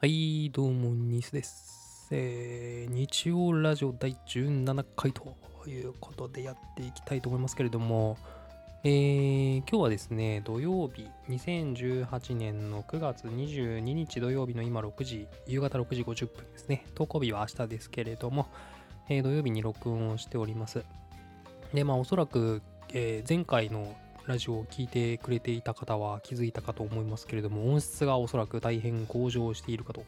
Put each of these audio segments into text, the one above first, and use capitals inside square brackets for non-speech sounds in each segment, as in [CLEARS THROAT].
はい、どうも、ニスです。えー、日曜ラジオ第17回ということでやっていきたいと思いますけれども、えー、今日はですね、土曜日、2018年の9月22日土曜日の今6時、夕方6時50分ですね。投稿日は明日ですけれども、えー土曜日に録音をしております。で、まあ、おそらく、えー前回のラジオを聞いてくれていた方は気づいたかと思いますけれども、音質がおそらく大変向上しているかと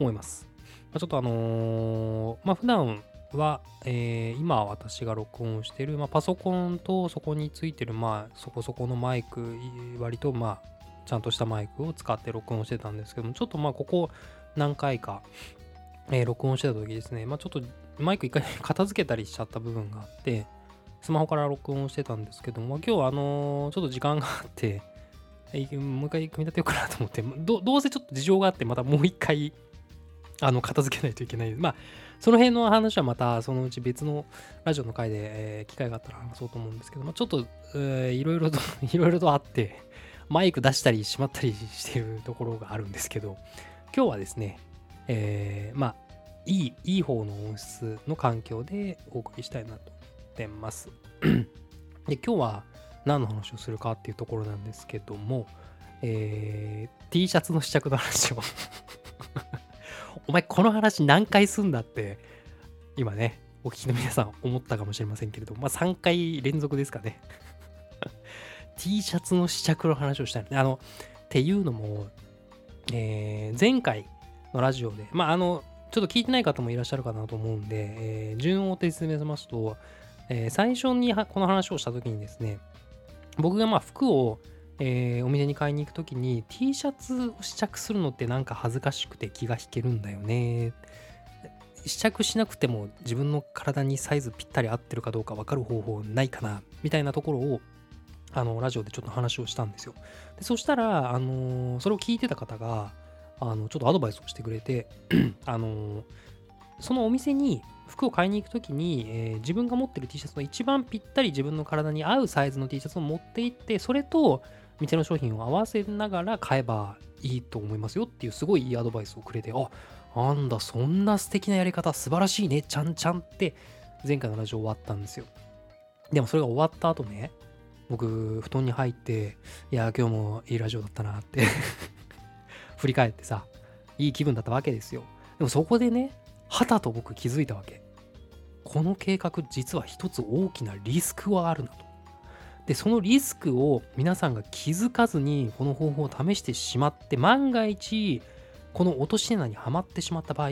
思います。まあ、ちょっとあのーまあ普段は、えー今私が録音している、まあ、パソコンとそこについてる、まあそこそこのマイク、割とまあちゃんとしたマイクを使って録音してたんですけども、ちょっとまあここ何回か、えー録音してた時ですね、まあちょっとマイク一回片付けたりしちゃった部分があって、スマホから録音してたんですけども、今日はあのちょっと時間があって、[LAUGHS] もう一回組み立てようかなと思って、どどうせちょっと事情があって、またもう一回、あの、片付けないといけない。まあ、その辺の話はまた、そのうち別のラジオの回で、えー機会があったら話そうと思うんですけど、ま、ちょっと、えーいろいろと、[LAUGHS] いろいろとあって、マイク出したりしまったりしてるところがあるんですけど、今日はですね、えーまあ、いい、いい方の音質の環境でお送りしたいなとってます。[CLEARS THROAT] で、今日は何の話をするかっていうところなんですけども、えー T シャツの試着の話を。[LAUGHS] お前この話何回すんだって今ねお聞きの皆さん思ったかもしれませんけれどもまあ3回連続ですかね。[LAUGHS] T シャツの試着の話をしたいあのっていうのも、えー前回のラジオでまああのちょっと聞いてない方もいらっしゃるかなと思うんで、えー順を追って説明しますと、えー最初にこの話をした時にですね僕がまあ服を、えーお店に買いに行く時に T シャツを試着するのってなんか恥ずかしくて気が引けるんだよね。試着しなくても自分の体にサイズぴったり合ってるかどうか分かる方法ないかなみたいなところをあのラジオでちょっと話をしたんですよ。でそしたら、あのーそれを聞いてた方があのちょっとアドバイスをしてくれて [CLEARS THROAT] あのーそのお店に服を買いに行くときに、えー自分が持ってる T シャツの一番ぴったり自分の体に合うサイズの T シャツを持って行ってそれと店の商品を合わせながら買えばいいと思いますよっていうすごいいいアドバイスをくれてあなんだそんな素敵なやり方素晴らしいねちゃんちゃんって前回のラジオ終わったんですよ。でもそれが終わった後ね僕布団に入っていや今日もいいラジオだったなって [LAUGHS] 振り返ってさいい気分だったわけですよ。でもそこでねはたと僕気づいたわけ。この計画実は一つ大きなリスクはあるなと。でそのリスクを皆さんが気づかずにこの方法を試してしまって万が一この落とし穴にはまってしまった場合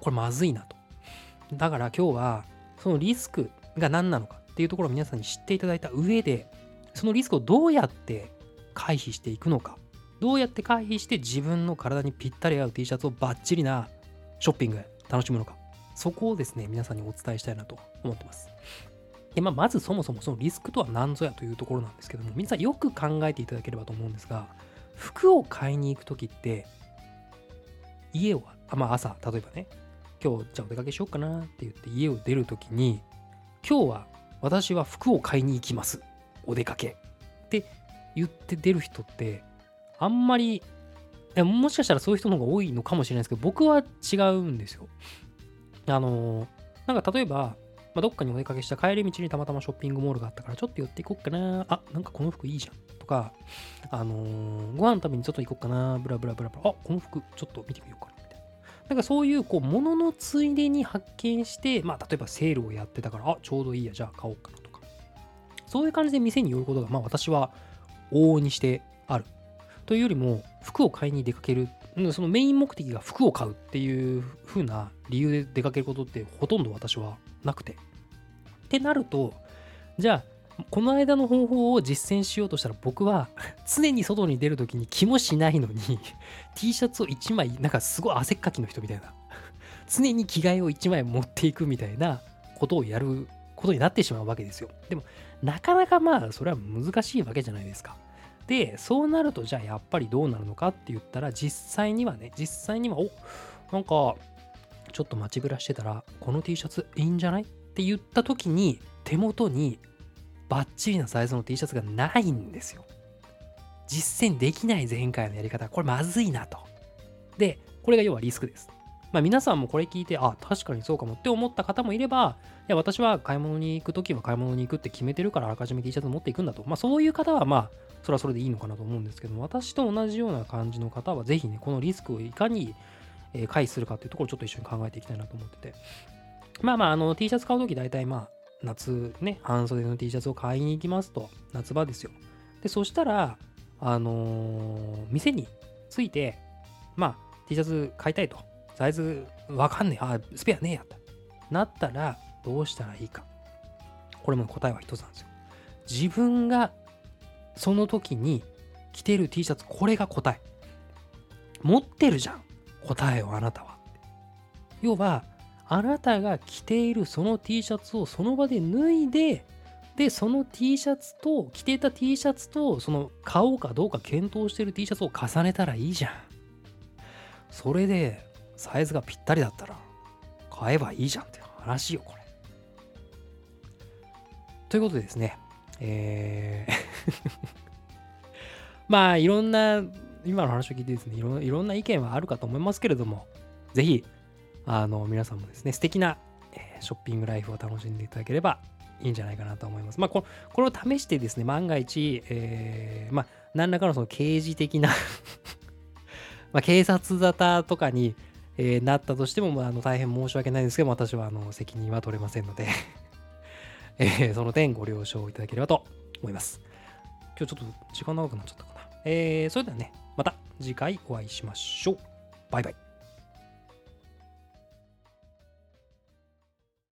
これまずいなと。だから今日はそのリスクが何なのかっていうところを皆さんに知っていただいた上でそのリスクをどうやって回避していくのか。どうやって回避して自分の体にぴったり合う T シャツをバッチリなショッピング楽しむのか。そこをですね皆さんにお伝えしたいなと思ってます。で、まあ、まずそもそもそのリスクとは何ぞやというところなんですけども皆さんよく考えていただければと思うんですが服を買いに行く時って家をあまあ朝例えばね今日じゃあお出かけしようかなって言って家を出る時に今日は私は服を買いに行きます。お出かけ。って言って出る人ってあんまりやもしかしたらそういう人の方が多いのかもしれないですけど僕は違うんですよ。あのなんか例えば、まあ、どっかにお出かけした帰り道にたまたまショッピングモールがあったからちょっと寄っていこうかなあなんかこの服いいじゃんとかあのご飯食べにちょっと行こうかなブラブラブラブラあこの服ちょっと見てみようかなみたいな。なんかそういうこう物のついでに発見してまあ例えばセールをやってたからあちょうどいいやじゃあ買おうかなとか。そういう感じで店に寄ることがまあ私は往々にしてある。というよりも服を買いに出かけるそのメイン目的が服を買うっていう風な理由で出かけることってほとんど私はなくて。ってなるとじゃあこの間の方法を実践しようとしたら僕は常に外に出る時に気もしないのに [LAUGHS] T シャツを1枚なんかすごい汗っかきの人みたいな常に着替えを1枚持っていくみたいなことをやることになってしまうわけですよ。でもなかなかまあそれは難しいわけじゃないですか。でそうなるとじゃあやっぱりどうなるのかって言ったら実際にはね実際にはおなんかちょっと街ぶらしてたらこの T シャツいいんじゃないって言った時に手元にバッチリなサイズの T シャツがないんですよ。実践できない前回のやり方。これまずいなと。で、これが要はリスクです。まあ、皆さんもこれ聞いて、あ、確かにそうかもって思った方もいれば、いや、私は買い物に行くときは買い物に行くって決めてるからあらかじめ T シャツ持っていくんだと。まあ、そういう方は、まあ、それはそれでいいのかなと思うんですけど私と同じような感じの方は、ぜひね、このリスクをいかに回避するかっていうところをちょっと一緒に考えていきたいなと思ってて。まあまあ、あの、T シャツ買うとき大体まあ、夏ね、半袖の T シャツを買いに行きますと、夏場ですよ。で、そしたら、あのー、店に着いて、まあ、T シャツ買いたいと。サイズわかんねえ。あ、スペアねえやった。なったら、どうしたらいいか。これも答えは一つなんですよ。自分がその時に着てる T シャツ、これが答え。持ってるじゃん。答えをあなたは。要は、あなたが着ているその T シャツをその場で脱いで、で、その T シャツと、着ていた T シャツと、その買おうかどうか検討してる T シャツを重ねたらいいじゃん。それで、サイズがぴったりだったら、買えばいいじゃんって話よ、これ。ということでですね、えー [LAUGHS] まあ、いろんな、今の話を聞いてですねいろ、いろんな意見はあるかと思いますけれども、ぜひ、あの、皆さんもですね、素敵な、え、ショッピングライフを楽しんでいただければいいんじゃないかなと思います。まあ、ここれを試してですね、万が一、えー、まあ、何らかのその刑事的な [LAUGHS] まあ、警察沙汰とかに、えー、なったとしても、まあ、あの大変申し訳ないんですけど、私はあの責任は取れませんので [LAUGHS] えー、その点ご了承いただければと思います。今日ちょっと時間長くなっちゃったかな。えー、それではね、また次回お会いしましょう。バイバイ。